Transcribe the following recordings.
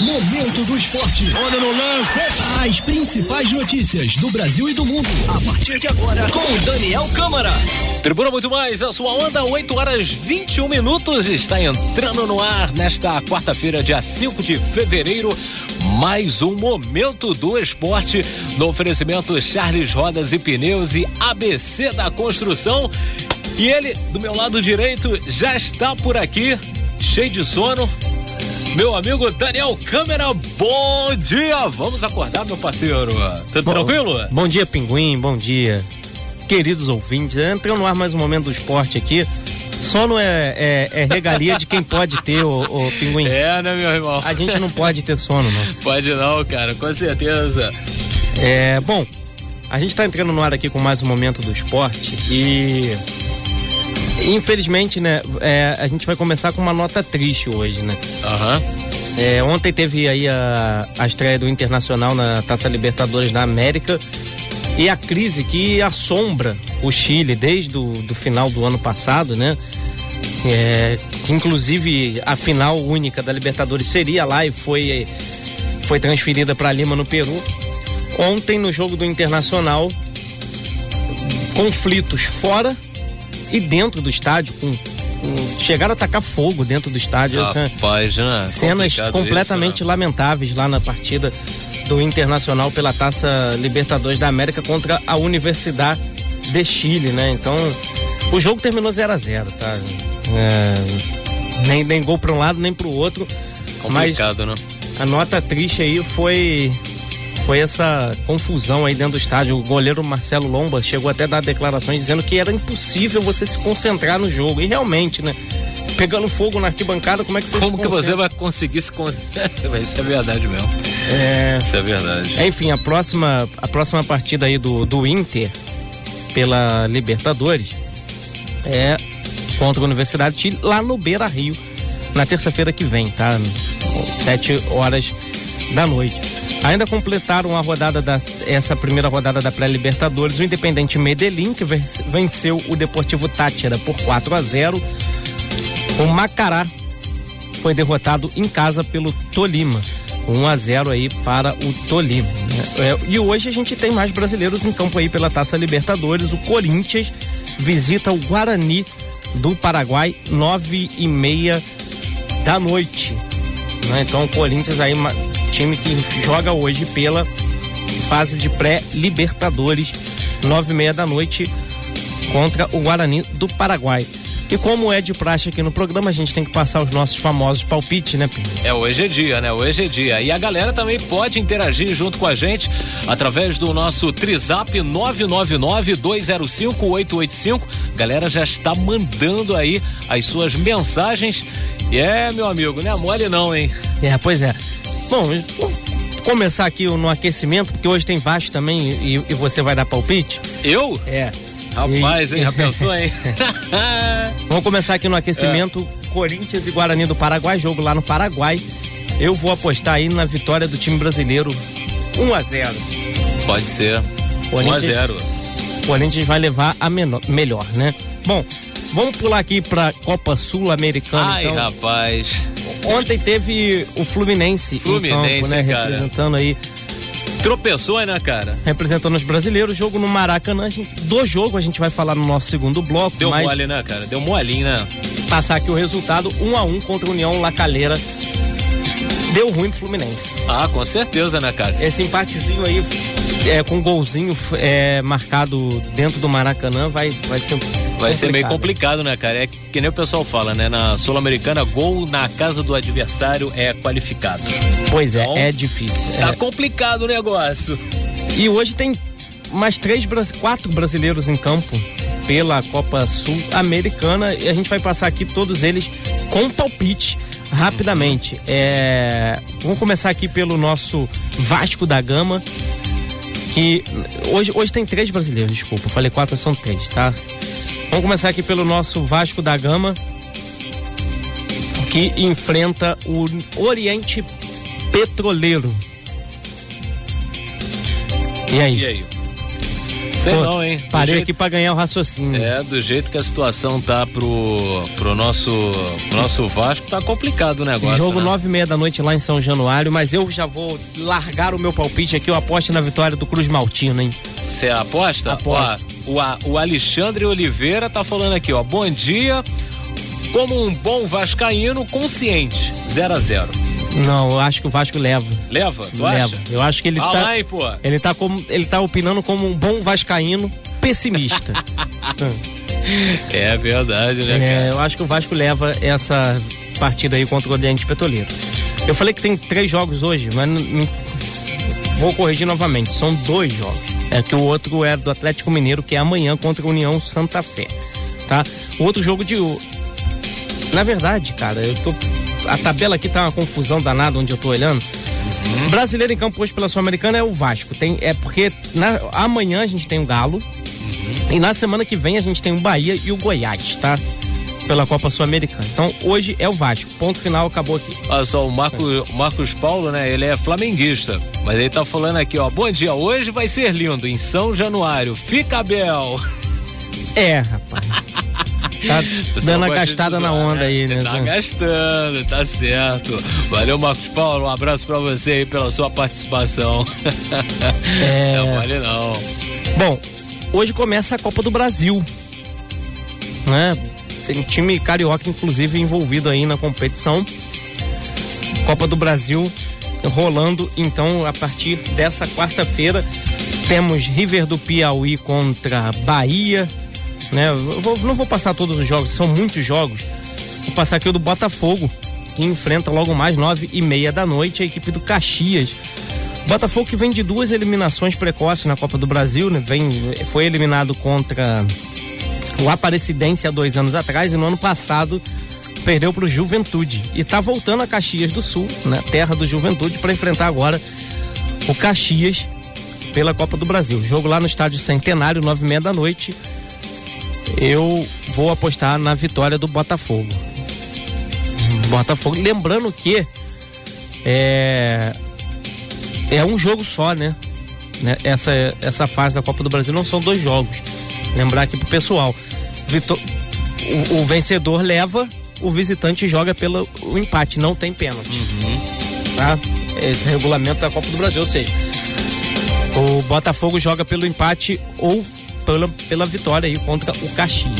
Momento do esporte. Olha no lance. As principais notícias do Brasil e do mundo. A partir de agora, com Daniel Câmara. Tribuna Muito Mais, a sua onda, 8 horas 21 minutos, está entrando no ar nesta quarta-feira, dia 5 de fevereiro. Mais um momento do esporte no oferecimento Charles Rodas e Pneus e ABC da Construção. E ele, do meu lado direito, já está por aqui, cheio de sono, meu amigo Daniel Câmara, bom dia! Vamos acordar, meu parceiro. Tudo bom, tranquilo? Bom dia, Pinguim, bom dia. Queridos ouvintes, entrando no ar mais um momento do esporte aqui. Sono é, é, é regalia de quem pode ter, o, o Pinguim. É, né, meu irmão? A gente não pode ter sono, não. Pode não, cara, com certeza. É, bom, a gente tá entrando no ar aqui com mais um momento do esporte e Infelizmente, né, é, a gente vai começar com uma nota triste hoje, né? Aham. É, ontem teve aí a, a estreia do Internacional na Taça Libertadores da América e a crise que assombra o Chile desde o do final do ano passado, né? É, inclusive a final única da Libertadores seria lá e foi, foi transferida para Lima no Peru. Ontem no jogo do Internacional, conflitos fora e dentro do estádio, com, chegaram a atacar fogo dentro do estádio. Rapaz, né? Cenas completamente isso, né? lamentáveis lá na partida do Internacional pela Taça Libertadores da América contra a Universidade de Chile, né? Então, o jogo terminou 0 a 0 tá? É, nem, nem gol para um lado, nem para o outro. Complicado, mas né? A nota triste aí foi foi essa confusão aí dentro do estádio. O goleiro Marcelo Lomba chegou até a dar declarações dizendo que era impossível você se concentrar no jogo. E realmente, né? Pegando fogo na arquibancada, como é que você Como que você vai conseguir se concentrar? Isso é verdade mesmo. É... Isso é verdade. É, enfim, a próxima, a próxima partida aí do, do Inter pela Libertadores é contra a Universidade de Chile, lá no Beira Rio, na terça-feira que vem, tá? Sete horas da noite. Ainda completaram a rodada da essa primeira rodada da pré-Libertadores o Independente Medellín que venceu o Deportivo Tátira por 4 a 0. O Macará foi derrotado em casa pelo Tolima. 1 a 0 aí para o Tolima. Né? É, e hoje a gente tem mais brasileiros em campo aí pela Taça Libertadores. O Corinthians visita o Guarani do Paraguai, nove e meia da noite. Né? Então o Corinthians aí time que joga hoje pela fase de pré-Libertadores, nove e meia da noite, contra o Guarani do Paraguai. E como é de praxe aqui no programa, a gente tem que passar os nossos famosos palpites, né, Pinho? É, hoje é dia, né? Hoje é dia. E a galera também pode interagir junto com a gente através do nosso Trizap 999-205-885. Galera já está mandando aí as suas mensagens. E é, meu amigo, não é mole não, hein? É, pois é. Bom, vamos começar aqui no aquecimento, porque hoje tem Vasco também e, e você vai dar palpite? Eu? É. Rapaz, e... hein? Já pensou, hein? Vamos começar aqui no aquecimento. É. Corinthians e Guarani do Paraguai, jogo lá no Paraguai. Eu vou apostar aí na vitória do time brasileiro 1 a 0 Pode ser. 1 a 0 Corinthians vai levar a menor, melhor, né? Bom, vamos pular aqui pra Copa Sul-Americana. Ai, então. rapaz. Ontem teve o Fluminense, Fluminense, campo, né? Cara. Representando aí Tropeçou, né, cara? Representando os brasileiros, jogo no Maracanã. Do jogo a gente vai falar no nosso segundo bloco. Deu mas mole, né, cara? Deu molinho, né? Passar aqui o resultado: 1 um a 1 um contra a União La Calera. Deu ruim pro Fluminense. Ah, com certeza, né, cara? Esse empatezinho aí, é, com um golzinho é, marcado dentro do Maracanã, vai, vai ser. Vai ser meio complicado, né, cara? É que nem o pessoal fala, né? Na Sul-Americana, gol na casa do adversário é qualificado. Pois é, então, é difícil. Tá é. complicado o negócio. E hoje tem mais três, quatro brasileiros em campo pela Copa Sul-Americana e a gente vai passar aqui todos eles com palpite rapidamente. É, vamos começar aqui pelo nosso Vasco da Gama, que hoje, hoje tem três brasileiros, desculpa, falei quatro, são três, tá? Vamos começar aqui pelo nosso Vasco da Gama, que enfrenta o Oriente Petroleiro. E aí? E aí? Sei Pô, não, hein? Do parei jeito... aqui pra ganhar o raciocínio. É, do jeito que a situação tá pro, pro nosso, pro nosso Vasco, tá complicado o negócio. Jogo né? nove e meia da noite lá em São Januário, mas eu já vou largar o meu palpite aqui, eu aposto na vitória do Cruz Maltino, hein? Você aposta? Aposto. Ó, o, o Alexandre Oliveira tá falando aqui, ó. Bom dia. Como um bom vascaíno consciente, 0 a 0 não, eu acho que o Vasco leva. Leva? Tu leva. Acha? Eu acho que ele ah, tá. Lá, hein, pô. Ele tá como ele tá opinando como um bom vascaíno pessimista. é verdade, né? É, eu acho que o Vasco leva essa partida aí contra o Oriente Petroleiro. Eu falei que tem três jogos hoje, mas não, vou corrigir novamente. São dois jogos. É que o outro é do Atlético Mineiro, que é amanhã contra a União Santa Fé. Tá? O outro jogo de. Na verdade, cara, eu tô a tabela aqui tá uma confusão danada onde eu tô olhando. Uhum. Brasileiro em campo hoje pela Sul-Americana é o Vasco. Tem, é porque na, amanhã a gente tem o Galo. Uhum. E na semana que vem a gente tem o Bahia e o Goiás, tá? Pela Copa Sul-Americana. Então hoje é o Vasco. Ponto final, acabou aqui. Olha só, o, Marco, Marcos Paulo, né? Ele é flamenguista. Mas ele tá falando aqui, ó. Bom dia, hoje vai ser lindo em São Januário. Fica Bel. É, rapaz. Tá dando a gastada na onda né? aí, né? Tá gastando, tá certo. Valeu, Marcos Paulo. Um abraço pra você aí pela sua participação. É... Não vale não. Bom, hoje começa a Copa do Brasil. Né? Tem time carioca, inclusive, envolvido aí na competição. Copa do Brasil rolando, então, a partir dessa quarta-feira. Temos River do Piauí contra Bahia, né? Vou, não vou passar todos os jogos, são muitos jogos. Vou passar aqui o do Botafogo, que enfrenta logo mais nove e meia da noite a equipe do Caxias. Botafogo que vem de duas eliminações precoces na Copa do Brasil, né? Vem, foi eliminado contra o Aparecidense há dois anos atrás e no ano passado perdeu para o Juventude e está voltando a Caxias do Sul, né? Terra do Juventude, para enfrentar agora o Caxias pela Copa do Brasil. Jogo lá no estádio Centenário, nove e meia da noite eu vou apostar na vitória do Botafogo. Botafogo, lembrando que é é um jogo só, né? né? Essa essa fase da Copa do Brasil não são dois jogos. Lembrar aqui pro pessoal, Vitor, o, o vencedor leva, o visitante joga pelo empate, não tem pênalti. Uhum. Tá? Esse é regulamento da Copa do Brasil, ou seja, o Botafogo joga pelo empate ou pela, pela vitória aí contra o Caxias.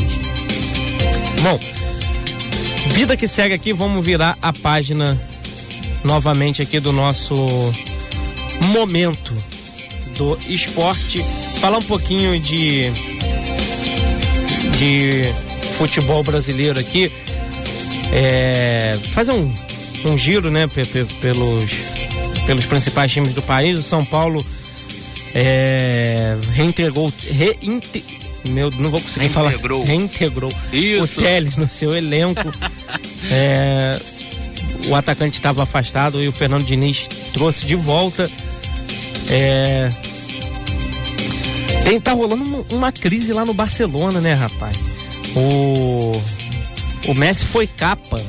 Bom, vida que segue aqui, vamos virar a página novamente aqui do nosso momento do esporte, falar um pouquinho de de futebol brasileiro aqui, é, fazer um, um giro, né, pelos pelos principais times do país. O São Paulo é, reintegrou, reinte, meu, não vou conseguir reintegrou. falar, reintegrou Isso. o Teles no seu elenco. é, o atacante estava afastado e o Fernando Diniz trouxe de volta. É, tem, tá rolando uma, crise lá no Barcelona, né, rapaz? O, o Messi foi capa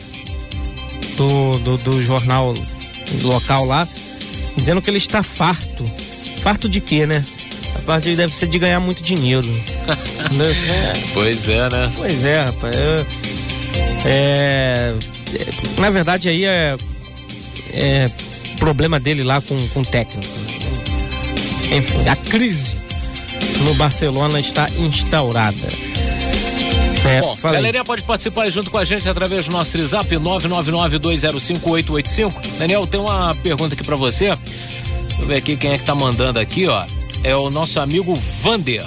do, do, do jornal local lá, dizendo que ele está farto Farto de quê, né? A parte deve ser de ganhar muito dinheiro. Pois é, né? Pois é, rapaz. É, é, na verdade, aí é, é problema dele lá com, com o técnico. Enfim, a crise no Barcelona está instaurada. É, Bom, falei. galerinha pode participar junto com a gente através do nosso WhatsApp 999-205-885. Daniel, tem uma pergunta aqui para você. Deixa eu ver aqui quem é que tá mandando aqui, ó. É o nosso amigo Vander.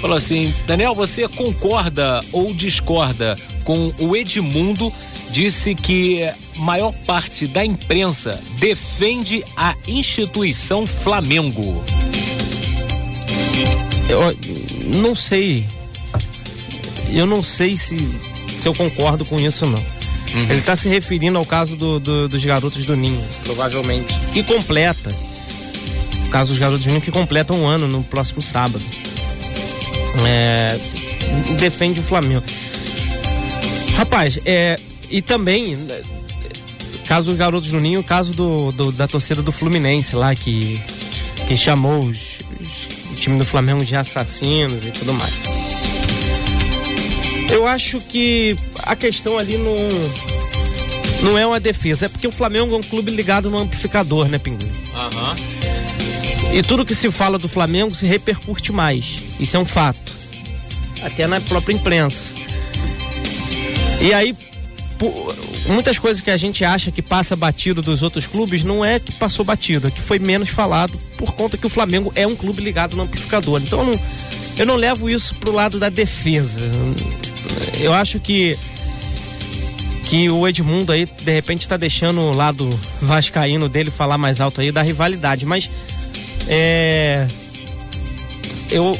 Falou assim: Daniel, você concorda ou discorda com o Edmundo? Disse que maior parte da imprensa defende a instituição Flamengo. Eu não sei. Eu não sei se, se eu concordo com isso, não. Uhum. Ele está se referindo ao caso do, do, dos garotos do Ninho, provavelmente. Que completa caso dos garotos júnior que completam um ano no próximo sábado. É, defende o Flamengo. Rapaz, é, e também, caso dos garotos do Ninho, caso do, do, da torcida do Fluminense lá, que, que chamou os, time do Flamengo de assassinos e tudo mais. Eu acho que a questão ali não, não é uma defesa, é porque o Flamengo é um clube ligado no amplificador, né, Pinguim? Aham. E tudo que se fala do Flamengo se repercute mais. Isso é um fato. Até na própria imprensa. E aí, por- muitas coisas que a gente acha que passa batido dos outros clubes não é que passou batido, é que foi menos falado por conta que o Flamengo é um clube ligado no amplificador. Então eu não, eu não levo isso pro lado da defesa. Eu acho que que o Edmundo aí de repente tá deixando o lado vascaíno dele falar mais alto aí da rivalidade, mas é eu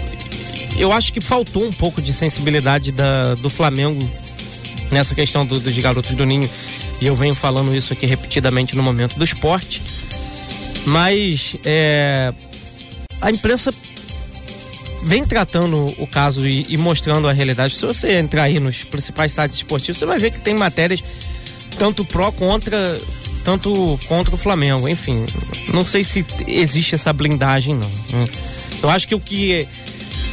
eu acho que faltou um pouco de sensibilidade da, do Flamengo nessa questão do- dos garotos do Ninho. E eu venho falando isso aqui repetidamente no momento do esporte. Mas é, a imprensa vem tratando o caso e, e mostrando a realidade. Se você entrar aí nos principais sites esportivos, você vai ver que tem matérias tanto pró contra tanto contra o Flamengo. Enfim, não sei se existe essa blindagem não. Hum. Eu acho que o que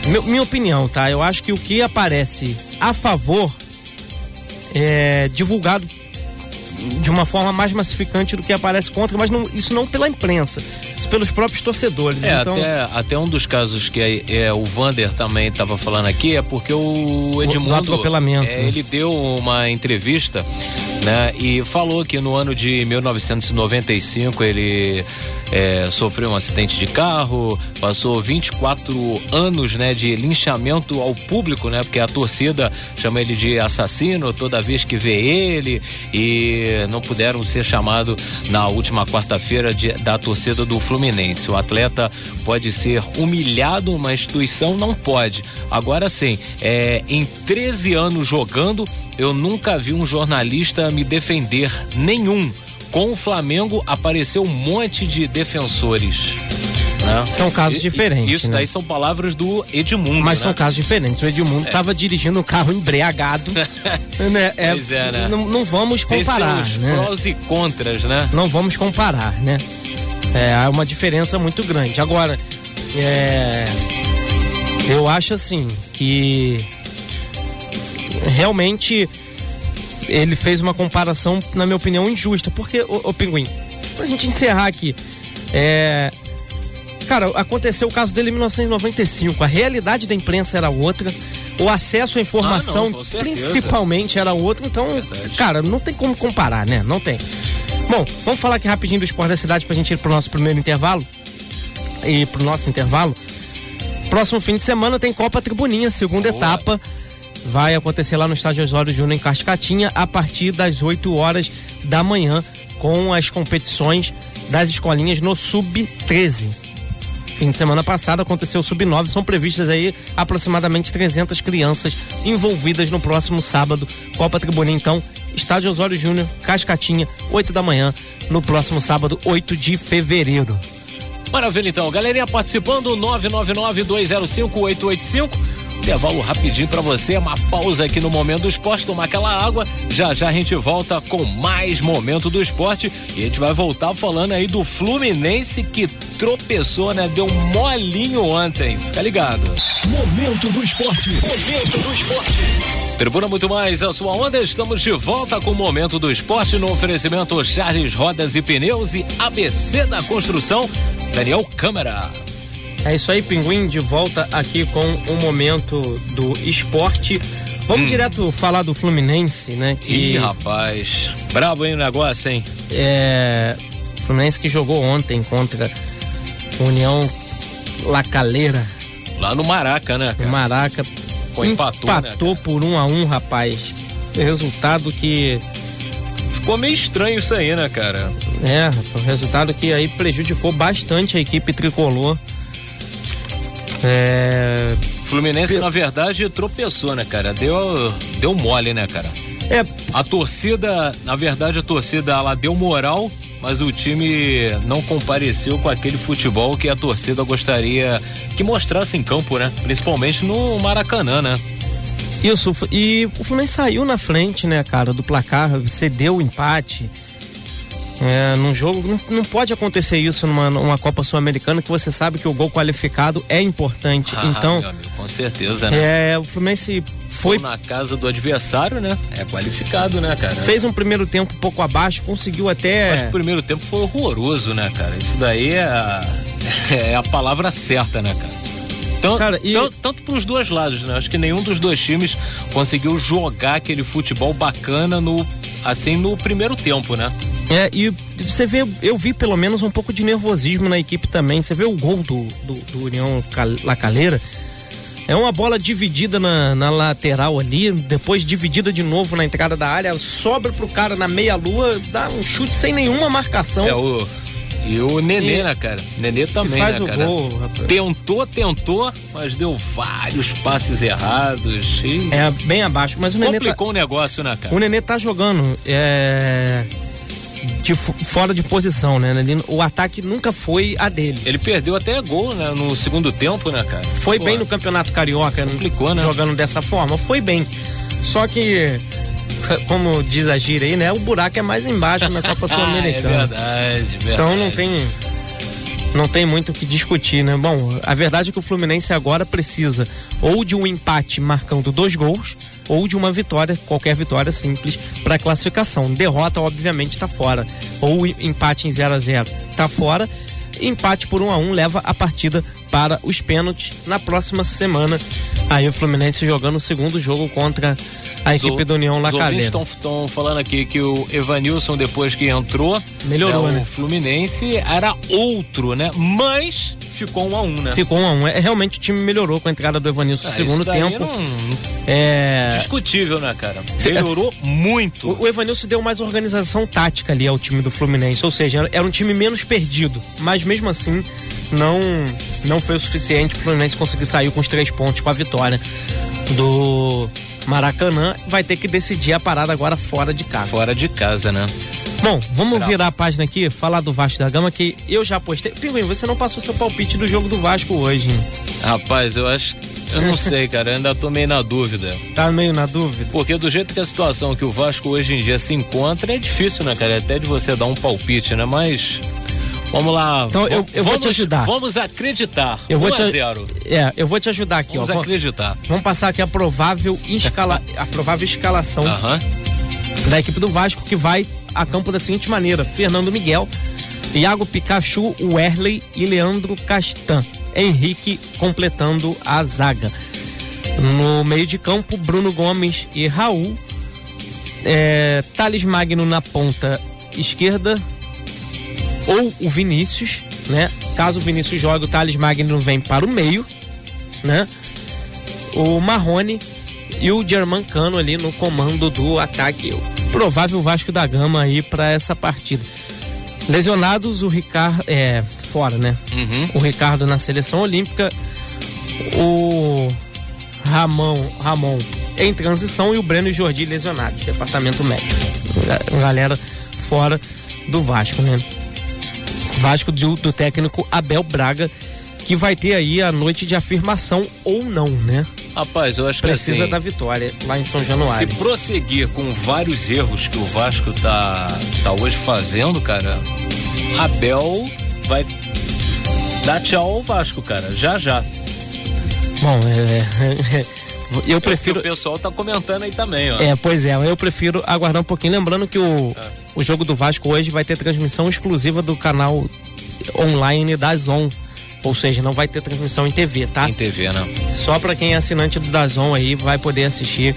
meu- minha opinião, tá? Eu acho que o que aparece a favor é divulgado de uma forma mais massificante do que aparece contra, mas não- isso não pela imprensa, isso pelos próprios torcedores. É, então, até, até um dos casos que é, é, o Vander também estava falando aqui é porque o do Edmundo. atropelamento, é, né? Ele deu uma entrevista né, e falou que no ano de 1995 ele é, sofreu um acidente de carro, passou 24 anos né, de linchamento ao público, né? Porque a torcida chama ele de assassino toda vez que vê ele e não puderam ser chamados na última quarta-feira da torcida do Fluminense. O atleta pode ser humilhado, uma instituição não pode. Agora sim, é, em 13 anos jogando, eu nunca vi um jornalista me defender nenhum. Com o Flamengo apareceu um monte de defensores. né? São casos diferentes, Isso né? daí são palavras do Edmundo. Mas né? são casos diferentes. O Edmundo estava dirigindo um carro embriagado. né? É, Pois é, né? Não, não vamos comparar, né? prós e contras, né? não vamos comparar, né? É há uma diferença muito grande. Agora, é, eu acho assim que realmente ele fez uma comparação, na minha opinião, injusta. Porque, ô, ô Pinguim, pra gente encerrar aqui, é, Cara, aconteceu o caso dele em 1995. A realidade da imprensa era outra. O acesso à informação, Ah, não, principalmente, era outro. Então, Verdade. cara, não tem como comparar, né? Não tem. Bom, vamos falar aqui rapidinho do esporte da cidade pra gente ir pro nosso primeiro intervalo. E pro nosso intervalo. Próximo fim de semana tem Copa Tribuninha, segunda Boa. etapa. Vai acontecer lá no estádio Osório Júnior em Cascatinha a partir das 8 horas da manhã com as competições das escolinhas no Sub-13. Fim de semana passado aconteceu o Sub-9, são previstas aí aproximadamente 300 crianças envolvidas no próximo sábado. Copa Tribuninha, então, Estádio Osório Júnior, Cascatinha, 8 da manhã, no próximo sábado, 8 de fevereiro. Maravilha, então. Galerinha participando, 999-205-885. Intervalo rapidinho pra você, uma pausa aqui no Momento do Esporte, tomar aquela água. Já já a gente volta com mais Momento do Esporte e a gente vai voltar falando aí do Fluminense que tropeçou, né? Deu um molinho ontem. Fica ligado. Momento do esporte. Momento do esporte. Tribuna Muito Mais, a sua onda, estamos de volta com o Momento do Esporte no oferecimento Charles Rodas e Pneus e ABC da Construção, Daniel Câmara. É isso aí, Pinguim, de volta aqui com o momento do esporte. Vamos direto falar do Fluminense, né? Que Ih, rapaz. Brabo, hein, o negócio, hein? é. Fluminense que jogou ontem contra União Lacaleira, Lá no Maraca, né, no cara? Maraca. Pô, empatou, né, por um a um, rapaz. Resultado que. Ficou meio estranho isso aí, né, cara? É, um resultado que aí prejudicou bastante a equipe tricolor. É, Fluminense, Pe- na verdade, tropeçou, né, cara? Deu, deu mole, né, cara? é, A torcida, na verdade, a torcida, ela deu moral, mas o time não compareceu com aquele futebol que a torcida gostaria que mostrasse em campo, né? Principalmente no Maracanã, né? Isso, e o Fluminense saiu na frente, né, cara, do placar, cedeu o empate. É, num jogo, não, não pode acontecer isso numa, numa Copa Sul-Americana, que você sabe que o gol qualificado é importante. Ah, então, amigo, com certeza, né? é, o Fluminense foi Gol na casa do adversário, né? É qualificado, né, cara? fez um primeiro tempo um pouco abaixo, conseguiu até. Acho que o primeiro tempo foi horroroso, né, cara? Isso daí é a, é a palavra certa, né, cara? Então, Cara, e- tan- tanto pros dois lados, né? Acho que nenhum dos dois times conseguiu jogar aquele futebol bacana no assim no primeiro tempo, né? É, e você vê, eu vi pelo menos um pouco de nervosismo na equipe também. Você vê o gol do, do, do União Cal- La Calera. É uma bola dividida na, na lateral ali, depois dividida de novo na entrada da área, sobra pro cara na meia-lua, dá um chute sem nenhuma marcação. É o e o Nenê, E- né, cara? Nenê também, faz né, o cara? gol, rapaz. Tentou, tentou, mas deu vários passes errados. E É bem abaixo, mas o Nenê tá, complicou o negócio, né, cara? o Nenê tá jogando é, de fo- fora de posição, né? O ataque nunca foi a dele. Ele perdeu até gol, né, no segundo tempo, né, cara? Foi Pô, bem no Campeonato Carioca, Complicou, né? jogando dessa forma, foi bem. Só que, como diz a gira aí, né? O buraco é mais embaixo na Copa Ah, é Sul-Americana. verdade, verdade. então não tem. Não tem muito o que discutir, né? Bom, a verdade é que o Fluminense agora precisa ou de um empate marcando dois gols, ou de uma vitória, qualquer vitória simples, para classificação. Derrota, obviamente, está fora. Ou empate em 0 a 0 está fora. Empate por 1 a 1 leva a partida para os pênaltis na próxima semana. Aí o Fluminense jogando o segundo jogo contra a equipe do União La Calera. estão falando aqui que o Evanilson, depois que entrou, Melhorou, né, né? o Fluminense era outro, né? Mas ficou um a um, né? Ficou 1 a 1 É, realmente o time melhorou com a entrada do Evanilson no Ah, segundo tempo. Não, É, discutível, né, cara? Melhorou muito. O, o Evanilson deu mais organização tática ali ao time do Fluminense, ou seja, era, era um time menos perdido, mas mesmo assim não não foi o suficiente para o Fluminense conseguir sair com os três pontos com a vitória do Maracanã. Vai ter que decidir a parada agora fora de casa. Fora de casa, né? Bom, vamos virar a página aqui, falar do Vasco da Gama, que eu já postei. Pinguim, você não passou seu palpite do jogo do Vasco hoje, hein? Rapaz, eu acho. Eu não sei, cara. Eu ainda tô meio na dúvida. Tá meio na dúvida? Porque do jeito que a situação que o Vasco hoje em dia se encontra, é difícil, né, cara? Até de você dar um palpite, né? Mas. Vamos lá. Então, eu- eu vou vamos, te ajudar. Vamos acreditar. Eu vou 1 te a a- 0. É, eu vou te ajudar aqui, Vamos ó. Vamos- acreditar. Vamos passar aqui a provável, escala... a provável escalação da equipe do Vasco que vai a campo da seguinte maneira: Fernando Miguel, Iago Pikachu, Werley e Leandro Castan. Henrique completando a zaga. No meio de campo, Bruno Gomes e Raul. É, Thales Magno na ponta esquerda. Ou o Vinícius, né? Caso o Vinícius jogue, o Thales Magno vem para o meio, né? O Marrone e o Germancano ali no comando do ataque. O provável Vasco da Gama aí para essa partida. Lesionados, o Ricardo. É, fora, né? Uhum. O Ricardo na seleção olímpica. O Ramon, Ramon em transição e o Breno e Jordi lesionados, departamento médico. Ga- Galera fora do Vasco, né? Vasco do, do técnico Abel Braga, que vai ter aí a noite de afirmação ou não, né? Rapaz, eu acho que Precisa assim, da vitória lá em São Se Januário. prosseguir com vários erros que o Vasco tá, tá hoje fazendo, cara, Abel vai dar tchau ao Vasco, cara. Já já. Bom, é, eu É o que prefiro. O pessoal tá comentando aí também, ó. É, pois é, eu prefiro aguardar um pouquinho. Lembrando que o, É. o jogo do Vasco hoje vai ter transmissão exclusiva do canal online da Zon. Ou seja, não vai ter transmissão em TV, tá? Em TV, né? Só para quem é assinante do Dazon aí vai poder assistir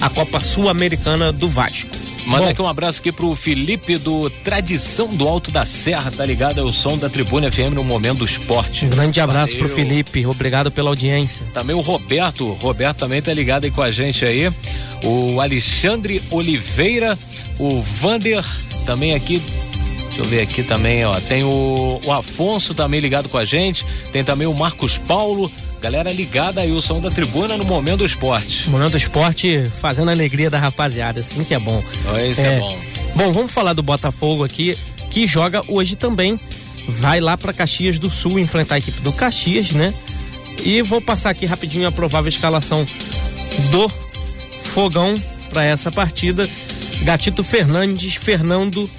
a Copa Sul-Americana do Vasco. Manda aqui um abraço aqui pro Felipe do Tradição do Alto da Serra, tá ligado? É o som da Tribuna FM no Momento do Esporte. um grande abraço pro Valeu. Felipe, obrigado pela audiência. Também o Roberto, o Roberto também tá ligado aí com a gente aí. O Alexandre Oliveira, o Vander também aqui. Deixa eu ver aqui também, ó. Tem o, o Afonso também ligado com a gente. Tem também o Marcos Paulo. Galera ligada aí, o som da tribuna no Momento do Esporte. Momento do Esporte fazendo a alegria da rapaziada, assim que é bom. Ó, Esse é, É. bom. Bom, vamos falar do Botafogo aqui, que joga hoje também. Vai lá para Caxias do Sul enfrentar a equipe do Caxias, né? E vou passar aqui rapidinho a provável escalação do Fogão para essa partida. Gatito Fernandes, Fernando,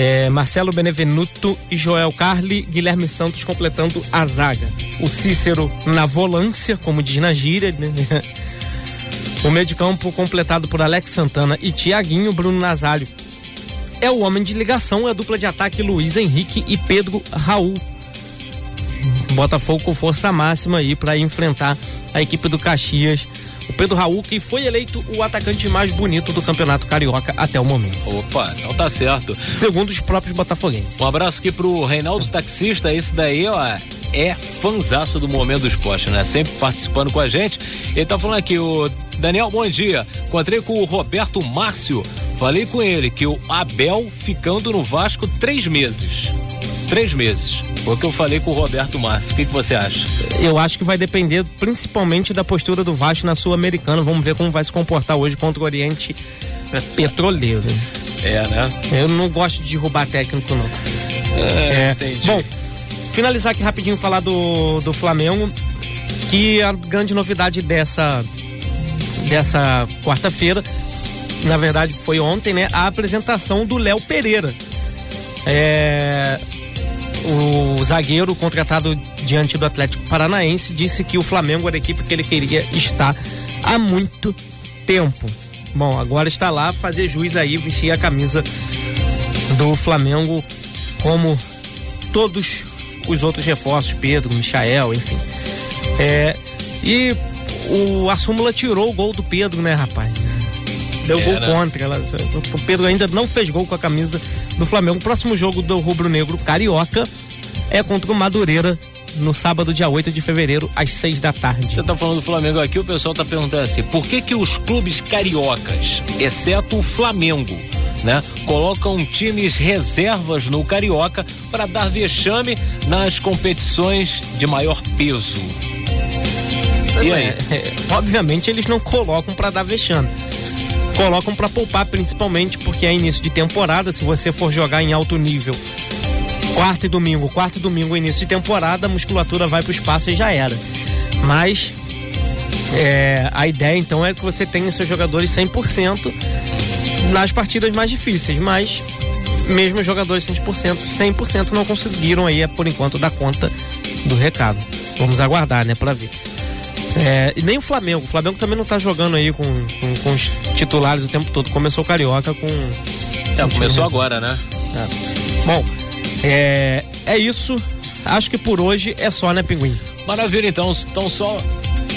É, Marcelo Benevenuto e Joel Carli, Guilherme Santos completando a zaga. O Cícero na volância, como diz na gíria. Né? O meio de campo completado por Alex Santana e Tiaguinho Bruno Nazário. É o homem de ligação, é a dupla de ataque Luiz Henrique e Pedro Raul. Botafogo com força máxima aí para enfrentar a equipe do Caxias o Pedro Raul, que foi eleito o atacante mais bonito do Campeonato Carioca até o momento. Opa, então tá certo. Segundo os próprios botafoguenses. Um abraço aqui pro Reinaldo Taxista, esse daí, ó, é fanzaço do Momento do Esporte, né? Sempre participando com a gente. Ele tá falando aqui, o Daniel, bom dia. Encontrei com o Roberto Márcio, falei com ele que o Abel ficando no Vasco três meses. Três meses. Foi o que eu falei com o Roberto Márcio. O que, que você acha? Eu acho que vai depender principalmente da postura do Vasco na Sul-Americana. Vamos ver como vai se comportar hoje contra o Oriente Petroleiro. É, né? Eu não gosto de derrubar técnico, não. É, é. entendi. Bom, finalizar aqui rapidinho falar do, do Flamengo, que a grande novidade dessa, dessa quarta-feira, na verdade foi ontem, né? A apresentação do Léo Pereira. É, o zagueiro contratado diante do Atlético Paranaense disse que o Flamengo era a equipe que ele queria estar há muito tempo. Bom, agora está lá fazer juiz aí, vestir a camisa do Flamengo como todos os outros reforços, Pedro, Michael, enfim. É, e o, a súmula tirou o gol do Pedro, né, rapaz? Deu é, gol né? contra. Ela, o Pedro ainda não fez gol com a camisa do Flamengo. O próximo jogo do Rubro Negro Carioca é contra o Madureira no sábado, dia 8 de fevereiro, às 6 da tarde. Você tá falando do Flamengo aqui, o pessoal tá perguntando assim: por que que os clubes cariocas, exceto o Flamengo, né, colocam times reservas no Carioca para dar vexame nas competições de maior peso? E aí? É, é, obviamente eles não colocam para dar vexame colocam para poupar principalmente porque é início de temporada, se você for jogar em alto nível, quarto e domingo, quarto e domingo início de temporada, a musculatura vai pro espaço e já era. Mas é, a ideia então é que você tenha seus jogadores 100% nas partidas mais difíceis, mas mesmo os jogadores 100%, 100% não conseguiram aí por enquanto dar conta do recado. Vamos aguardar, né, para ver. É, e nem o Flamengo. O Flamengo também não tá jogando aí com, com, com os titulares o tempo todo. Começou o Carioca com. É, começou agora, né? É. Bom, é, é isso. Acho que por hoje é só, né, Pinguim? Maravilha, então. Então só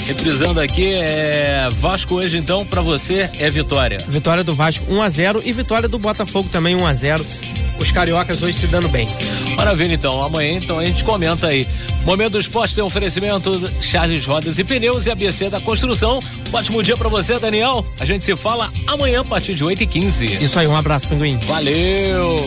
reprisando aqui, é Vasco hoje então para você é vitória. Vitória do Vasco 1 a 0 e vitória do Botafogo também 1 a 0 os cariocas hoje se dando bem. Maravilha, então. Amanhã, então, a gente comenta aí. Momento do Esporte tem oferecimento Charles Rodas e Pneus e ABC da Construção. Um ótimo dia para você, Daniel. A gente se fala amanhã a partir de 8h15. Isso aí, um abraço, Pinguim. Valeu!